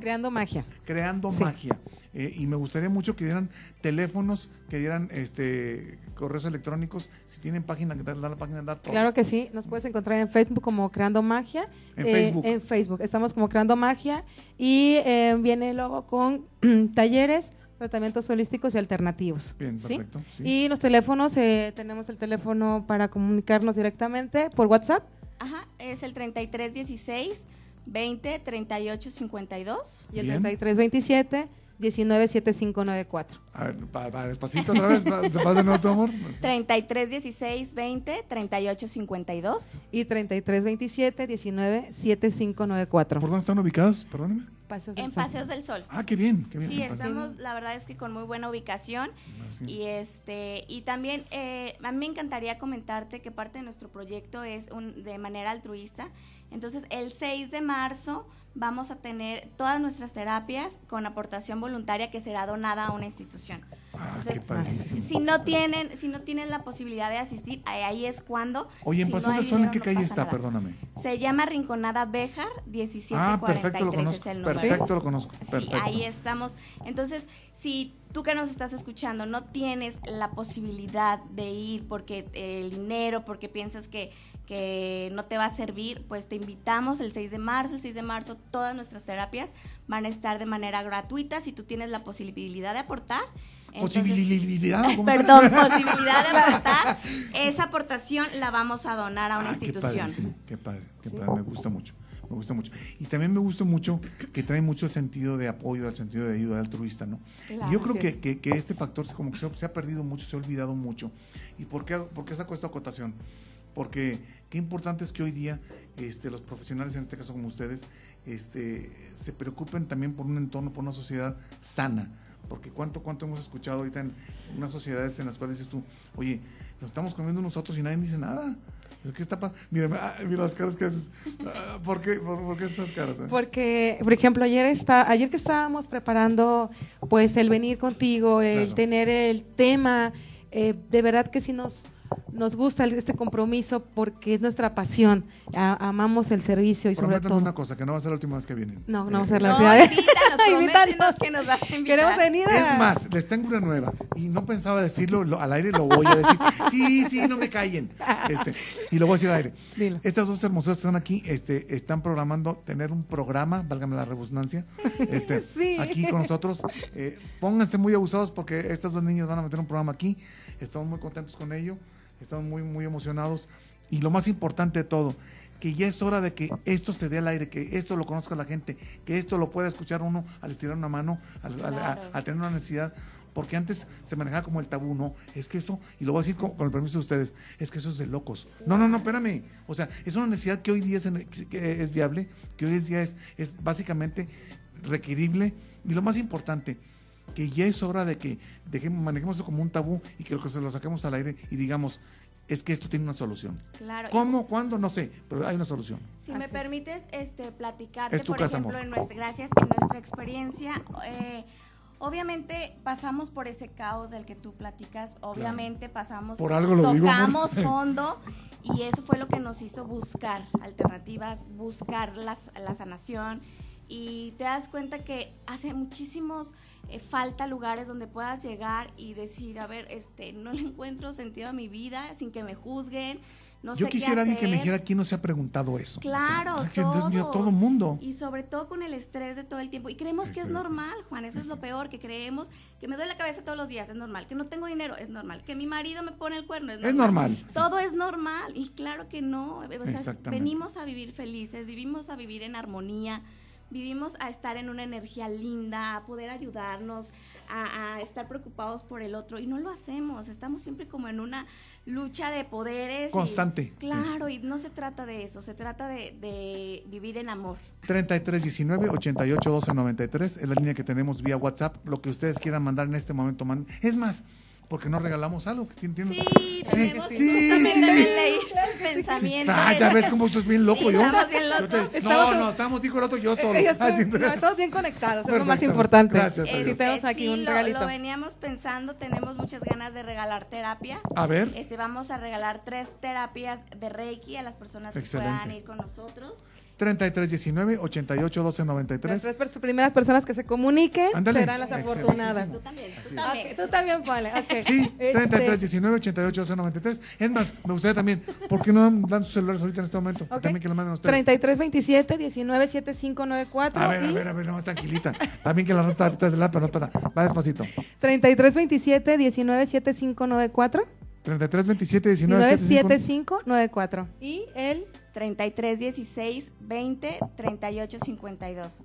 Creando magia. Creando Sí. magia. Eh, y me gustaría mucho que dieran teléfonos, que dieran este correos electrónicos, si tienen página, que dar la página, dar todo. Claro que sí, nos puedes encontrar en Facebook como Creando Magia. En Eh, Facebook. En Facebook, estamos como Creando Magia y eh, viene luego con <clears throat> talleres, tratamientos holísticos y alternativos. Bien, ¿sí? perfecto, sí. Y los teléfonos, eh, tenemos el teléfono para comunicarnos directamente por WhatsApp. Ajá, es el 3316 20 38 52. Y el Bien. 3327 197594. A ver, va, va, despacito otra vez, va, vas de nuevo tu amor. 3316 20 38 52. Y 3327 197594. ¿Por dónde están ubicados? Perdóneme. Paseos del En Sol. Paseos del Sol. Ah, qué bien, qué bien. Sí, estamos, la verdad es que con muy buena ubicación y este y también eh, a mí me encantaría comentarte que parte de nuestro proyecto es un, de manera altruista. Entonces, el 6 de marzo vamos a tener todas nuestras terapias con aportación voluntaria que será donada a una institución. Ah, Entonces, si no tienen si no tienen la posibilidad de asistir, ahí, es cuando. Oye, en Si no Pasos hay del Sol, ¿en qué no calle está? nada. Perdóname. Se llama Rinconada Béjar Ah, 1743 perfecto, lo es el número. Perfecto, lo conozco. Sí, Perfecto. ahí estamos. Entonces, si tú que nos estás escuchando no tienes la posibilidad de ir porque el dinero, porque piensas que, que no te va a servir, pues te invitamos el 6 de marzo. El 6 de marzo todas nuestras terapias van a estar de manera gratuita si tú tienes la posibilidad de aportar. entonces- Posibilidad. <laughs> ¿cómo se Perdón, posibilidad de aportar. Esa aportación la vamos a donar a una Ah, institución. qué padre, qué padre, me gusta mucho, me gusta mucho. Y también me gusta mucho que trae mucho el sentido de apoyo, el sentido de ayuda altruista, ¿no? Claro. y yo creo Así que, que- que este factor se, como que se, se ha perdido mucho, se ha olvidado mucho. ¿Y por qué, por qué saco esta acotación? Porque qué importante es que hoy día este, los profesionales, en este caso como ustedes, este, se preocupen también por un entorno, por una sociedad sana. Porque cuánto, cuánto hemos escuchado ahorita en unas sociedades en las cuales dices tú, oye, nos estamos comiendo nosotros y nadie dice nada. ¿Pero ¿Qué está pasando? Mira, ah, mira las caras que haces. Ah, ¿Por qué, por, por qué esas caras? eh? Porque, por ejemplo, ayer está, ayer que estábamos preparando, pues el venir contigo, el Claro. tener el tema, eh, de verdad que sí nos nos gusta el- este compromiso porque es nuestra pasión. A- amamos el servicio y sobre todo. una cosa, que no va a ser la última vez que vienen. No, no va a Eh, ser la No, última vez. invítanos, <laughs> que nos vas a invitar. Queremos venir a. Es más, les tengo una nueva y no pensaba decirlo lo- al aire, lo voy a decir. <laughs> Sí, sí, no me callen. Este, y lo voy a decir al aire. Dilo. Estas dos hermosas están aquí, este, están programando tener un programa, válgame la redundancia, este, <laughs> Sí. aquí con nosotros. Eh, pónganse muy abusados porque estas dos niñas van a meter un programa aquí. Estamos muy contentos con ello, estamos muy, muy emocionados. Y lo más importante de todo, que ya es hora de que esto se dé al aire, que esto lo conozca la gente, que esto lo pueda escuchar uno al estirar una mano, al, al- a- Claro. al tener una necesidad. porque antes se manejaba como el tabú, no, es que eso, y lo voy a decir con, con el permiso de ustedes, es que eso es de locos. No, no, no, espérame. O sea, es una necesidad que hoy día es, que es viable, que hoy día es, es básicamente requerible, y lo más importante, que ya es hora de que dejemos, manejemos eso como un tabú y que lo, que se lo saquemos al aire y digamos, es que esto tiene una solución. Claro. y- ¿Cómo? ¿Cuándo? No sé, pero hay una solución. Si me permites este, platicarte, Es tu por casa, ejemplo, amor. en nuestra, gracias, en nuestra experiencia, eh, obviamente pasamos por ese caos del que tú platicas, obviamente pasamos, Por algo lo digo, tocamos <laughs> fondo y eso fue lo que nos hizo buscar alternativas, buscar las- la sanación y te das cuenta que hace muchísimos eh, falta lugares donde puedas llegar y decir, a ver, este, no le encuentro sentido a mi vida sin que me juzguen. No Yo sé qué quisiera alguien que me dijera quién no se ha preguntado eso. Claro, O sea, que, Dios mío, todos. todo el mundo. Y sobre todo con el estrés de todo el tiempo. Y creemos que es normal, Juan. Eso es lo peor, que creemos que me duele la cabeza todos los días, es normal. Que no tengo dinero, es normal. Que mi marido me pone el cuerno, es normal. Es normal. Todo es normal. Y claro que no. O sea, Exactamente. venimos a vivir felices, vivimos a vivir en armonía. Vivimos a estar en una energía linda, a poder ayudarnos, a, a estar preocupados por el otro. Y no lo hacemos. Estamos siempre como en una lucha de poderes. y- Constante. claro, y no se trata de eso. Se trata de, de vivir en amor. 3319 88 12 93 es la línea que tenemos vía WhatsApp. Lo que ustedes quieran mandar en este momento, man. Es más, porque no regalamos algo que tiene. tiene- Sí, tenemos sí, sí. leíste el pensamiento. Ah, ya ves cómo estás bien loco Sí, yo. estamos bien Yo locos. te- Estamos- no, no, estamos dijo el otro yo solo. <laughs> Ah, sí. no, estamos bien conectados, es lo más importante. Gracias a Sí, tenemos aquí Sí, un lo- regalito. Lo, veníamos pensando, tenemos muchas ganas de regalar terapias. A ver. Este, vamos a regalar tres terapias de Reiki a las personas que puedan ir con nosotros. 3319 88 12 93 Las tres pers- primeras personas que se comuniquen Ándale. serán las Excelente. afortunadas. Tú también, tú es. también. Ok, tú también, ponle. ok. Sí, Este, 33 19 88 12 93. Es más, me gustaría también, ¿por qué no dan sus celulares ahorita en este momento? ok. También que lo manden ustedes. 33 27 19 7594 A ver, a y ver, a ver, nada más tranquilita. También que la raza está detrás del pero no para. Va despacito. 33 27 19 7594 33 27 19 75. 97594 y el 33 16 20 38 52.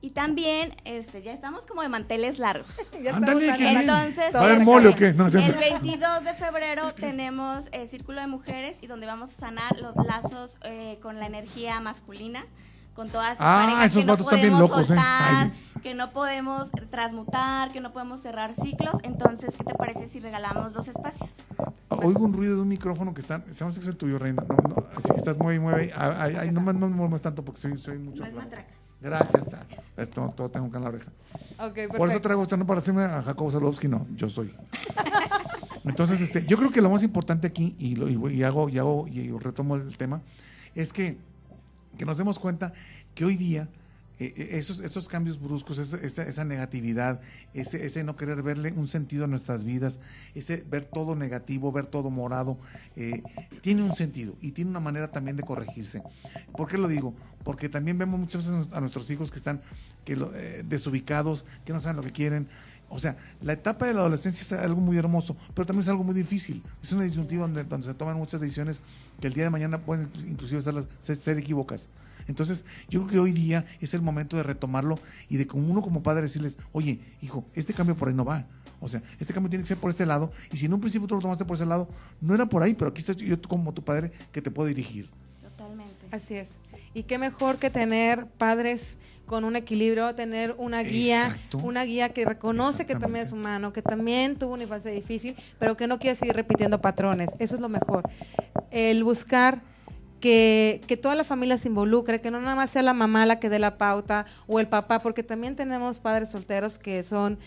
Y también, este, ya estamos como de manteles largos. <laughs> Ándale, bien. Entonces, ¿Va a haber mole o qué? No, el cierto. 22 de febrero <laughs> tenemos el Círculo de Mujeres y donde vamos a sanar los lazos eh, con la energía masculina, con todas esas Ah, parejas esos que no vatos están bien podemos locos, ¿eh? que no podemos transmutar, que no podemos cerrar ciclos. Entonces, ¿qué te parece si regalamos dos espacios? Oigo un ruido de un micrófono que está. Sabemos que es el tuyo, Reina. No, no, así que estás muy, muy. Ay, ay, ay, no, me- no me muevas tanto porque soy, soy mucho. No es matraca. Gracias. ah, Esto todo tengo acá en la oreja. Por eso traigo esto, no para hacerme a Jacobo Salowski, no, yo soy. Entonces, este, yo creo que lo más importante aquí, y, lo, y hago, y hago, y retomo el tema, es que, que nos demos cuenta que hoy día eh, eh, esos, esos cambios bruscos, esa, esa- esa negatividad, ese, ese no querer verle un sentido a nuestras vidas, ese ver todo negativo, ver todo morado, eh, tiene un sentido y tiene una manera también de corregirse. ¿Por qué lo digo? Porque también vemos muchas veces a nuestros hijos que están eh, desubicados, que no saben lo que quieren. O sea, la etapa de la adolescencia es algo muy hermoso, pero también es algo muy difícil. Es una disyuntiva donde, donde se toman muchas decisiones que el día de mañana pueden inclusive ser, las- ser, ser equívocas. Entonces, yo creo que hoy día es el momento de retomarlo y de como uno como padre decirles, oye, hijo, este cambio por ahí no va. O sea, este cambio tiene que ser por este lado. Y si en un principio tú lo tomaste por ese lado, no era por ahí, pero aquí estoy yo como tu padre que te puedo dirigir. Totalmente. Así es. Y qué mejor que tener padres con un equilibrio, tener una guía, Exacto. una guía que reconoce que también es humano, que también tuvo una infancia difícil, pero que no quiere seguir repitiendo patrones. Eso es lo mejor. El buscar que, que toda la familia se involucre, que no nada más sea la mamá la que dé la pauta o el papá, porque también tenemos padres solteros que son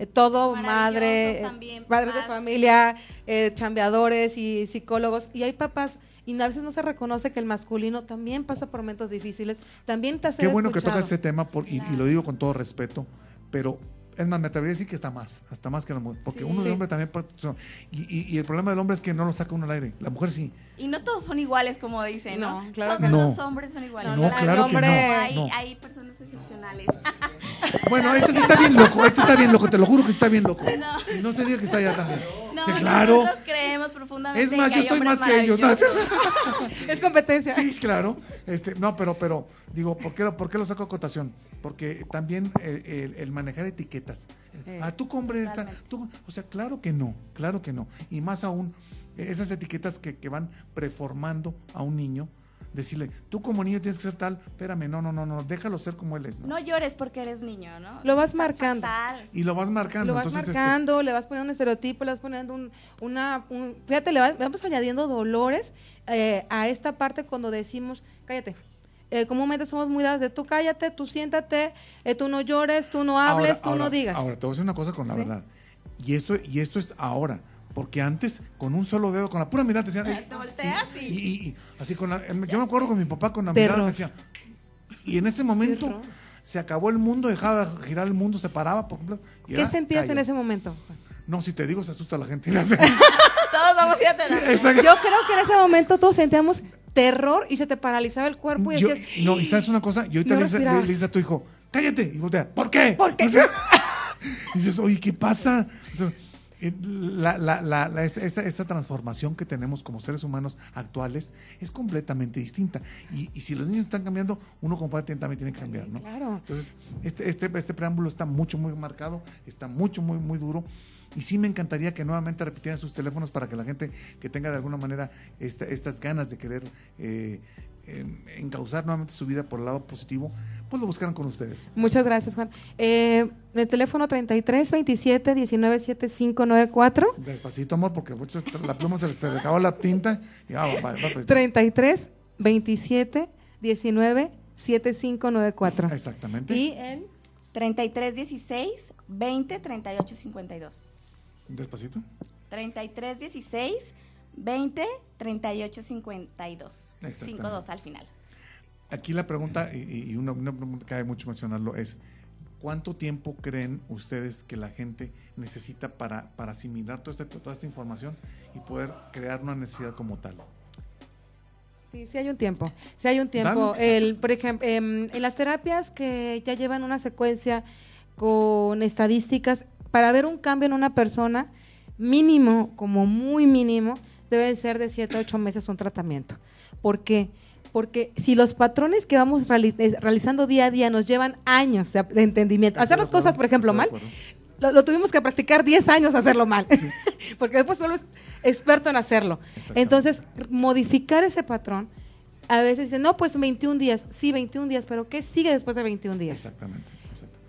eh, todo madre, eh, también, padres de familia, eh, chambeadores y psicólogos. Y hay papás, y a veces no se reconoce que el masculino también pasa por momentos difíciles, también te hace Qué bueno que tocas ese tema por- y, y lo digo con todo respeto, pero es más, me atrevería a decir que está más, hasta más que la mujer, porque Sí. uno de Sí. hombre también, y, y- y el problema del hombre es que no lo saca uno al aire, la mujer sí. Y no todos son iguales, como dicen, ¿no? No, claro todos que no. los hombres son iguales. No, claro que no, Hay, no. hay personas excepcionales. <laughs> Bueno, este sí está bien loco, este está bien loco, te lo juro que está bien loco. No. Se diga que está allá también. No, no, Sí, claro. nosotros creemos profundamente Es más, que yo estoy más que ellos. ¿no? <laughs> Es competencia. Sí, claro. Este, no, pero, pero, digo, ¿por qué, ¿por qué lo saco a cotación? Porque también el, el- el manejar etiquetas. Eh, ah, tú compras esta. tú- o sea, claro que no, claro que no. Y más aún, esas etiquetas que, que van preformando a un niño, decirle, tú como niño tienes que ser tal, espérame, no, no, no, no, déjalo ser como él es. ¿no? No llores porque eres niño, ¿no? Lo vas Está marcando. fatal. Y lo vas marcando. Lo vas entonces, este, marcando, le vas poniendo un estereotipo, le vas poniendo un, una, un- fíjate, le va- vamos añadiendo dolores eh, a esta parte cuando decimos, cállate. Eh, comúnmente somos muy dados de tú cállate, tú siéntate, eh, tú no llores, tú no hables, Ahora- tú ahora- no digas. Ahora, te voy a decir una cosa con la Sí. verdad. Y esto, y esto es ahora. Porque antes, con un solo dedo, con la pura mirada, te decían. "Ey", Te volteas y... y, y- y así con la, yo me acuerdo con mi papá con la Terror. mirada me decía. Y en ese momento Terror. se acabó el mundo, dejaba de girar el mundo, se paraba por completo. y ¿Qué era sentías en ese momento? No, si te digo, se asusta la gente. <laughs> Todos vamos a ir a terapia. Exacto. Yo creo que en ese momento todos sentíamos terror y se te paralizaba el cuerpo y Yo- decías, no, y sabes una cosa, y ahorita No le, dices, le- le dices a tu hijo, cállate, y voltea, ¿por qué? ¿Por qué? <laughs> Y dices, oye, ¿qué pasa? Entonces, la, la- la- la- esa, esa- transformación que tenemos como seres humanos actuales es completamente distinta. Y, y si los niños están cambiando, uno como padre tiene- también tiene que cambiar, ¿no? Claro. Entonces, este, este, este preámbulo está mucho, muy marcado, está mucho, muy, muy duro. Y sí me encantaría que nuevamente repitieran sus teléfonos para que la gente que tenga de alguna manera esta- estas ganas de querer eh, em, encauzar nuevamente su vida por el lado positivo, pues lo buscaran con ustedes. Muchas gracias, Juan. Eh, el teléfono 33 27 19 75 94. Despacito, amor, porque muchas- la pluma se, se le acabó la tinta. Y, ah, va, va, va, 33 27 19 7594. Exactamente. Y el 33 16 20 38 52. Despacito. 33 16 20 38 52. Exactamente. 52 al final. Aquí la pregunta, y, y una, una pregunta que cabe mucho mencionarlo, es ¿cuánto tiempo creen ustedes que la gente necesita para, para asimilar toda esta, toda esta información y poder crear una necesidad como tal? Sí, sí hay un tiempo. Sí hay un tiempo. Dale. El, por ejemplo, em, en las terapias que ya llevan una secuencia con estadísticas, para ver un cambio en una persona, mínimo, como muy mínimo, debe ser de 7 a 8 meses un tratamiento. ¿Por qué? Porque si los patrones que vamos eh, realizando día a día nos llevan años de, de entendimiento, hacer las cosas, por ejemplo, mal, lo, lo tuvimos que practicar 10 años hacerlo mal, <laughs> porque después vuelves experto en hacerlo. Entonces, modificar ese patrón, a veces dicen, no, pues 21 días, sí, 21 días, pero ¿qué sigue después de 21 días? Exactamente.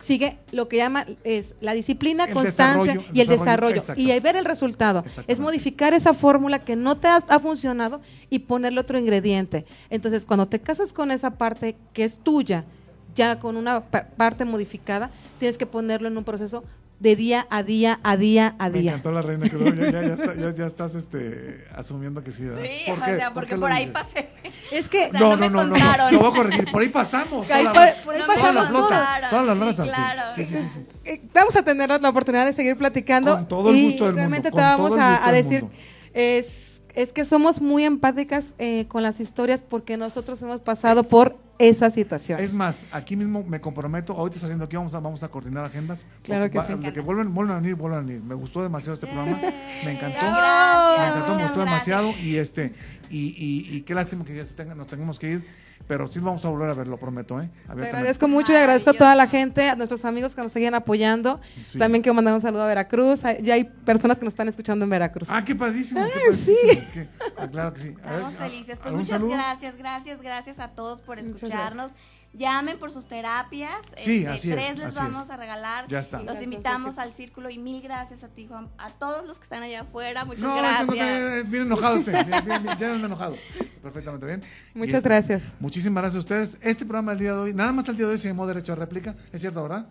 Sigue lo que llama es la disciplina, El constancia desarrollo, y el desarrollo. Y ahí ver el resultado. Es modificar esa fórmula que no te ha, ha funcionado y ponerle otro ingrediente. Entonces, cuando te casas con esa parte que es tuya, ya con una pa- parte modificada, tienes que ponerlo en un proceso de día a día, a día, a Me día. encantó la reina, que luego ya, ya, ya está- ya- ya estás este, asumiendo que sí. ¿verdad? Sí, ¿Por o qué? sea, ¿Por porque por ahahí dices? pasé. Es que O sea, No, no no, me no, no, lo voy a corregir. Por ahí pasamos. Ahí toda por- la- por ahí No me pasamos toda la flota, contaron. todas las Sí, al fin. claro. Sí, sí, sí, sí. Eh, vamos a tener la oportunidad de seguir platicando. Con todo el y gusto del mundo, realmente te vamos a, a decir, es, es que somos muy empáticas eh, con las historias porque nosotros hemos pasado por esa situación. Es más, aquí mismo me comprometo, ahorita saliendo aquí vamos a, vamos a coordinar agendas. Claro que va- sí. De que vuelven, vuelven a venir, vuelven a venir. Me gustó demasiado este programa, me encantó. Gracias, me encantó, me gustó gracias. demasiado y este y, y, y qué lástima que ya se tenga- nos tengamos que ir, pero sí vamos a volver a ver, lo prometo, ¿eh? Te agradezco mucho y agradezco a toda la gente, a nuestros amigos que nos siguen apoyando. Sí. También quiero mandar un saludo a Veracruz. Ya hay personas que nos están escuchando en Veracruz. Ah, qué padrísimo, qué Ay, padrísimo. qué- ah, claro que sí. A ver, Estamos a- felices. Pues ¿algún muchas saludo? gracias, gracias, gracias a todos por Muchas escucharnos. Llamen por sus terapias. Sí, Este, así es, Tres les así vamos es. a regalar. Ya está. Los invitamos al círculo y mil gracias a ti, Juan. A todos los que están allá afuera, muchas No, es gracias. no es bien enojado usted. Bien, bien, bien, ya anda enojado. Perfectamente bien. Muchas este, gracias. Muchísimas gracias a ustedes. Este programa del día de hoy, nada más el día de hoy se llamó Derecho a Réplica. ¿Es cierto, verdad?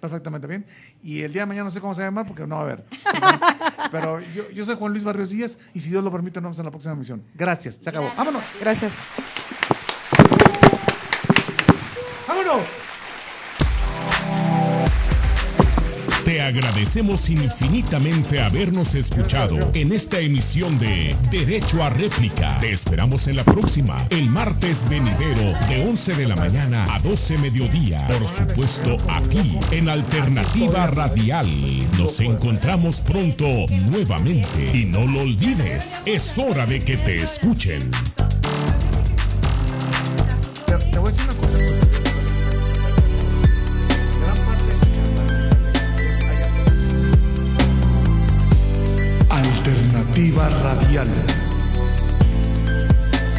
Perfectamente bien. Y el día de mañana no sé cómo se va a llamar porque no va a haber. <laughs> Pero yo, yo soy Juan Luis Barrios Díaz y si Dios lo permite, nos vemos en la próxima emisión. Gracias. Se acabó. Vámonos. Gracias. Vámonos. Te agradecemos infinitamente habernos escuchado en esta emisión de Derecho a Réplica. Te esperamos en la próxima, el martes venidero, de 11 de la mañana a 12 mediodía. Por supuesto, aquí, en Alternativa Radial. Nos encontramos pronto nuevamente. Y no lo olvides, es hora de que te escuchen. Te, te voy a decir una cosa. Alternativa Radial.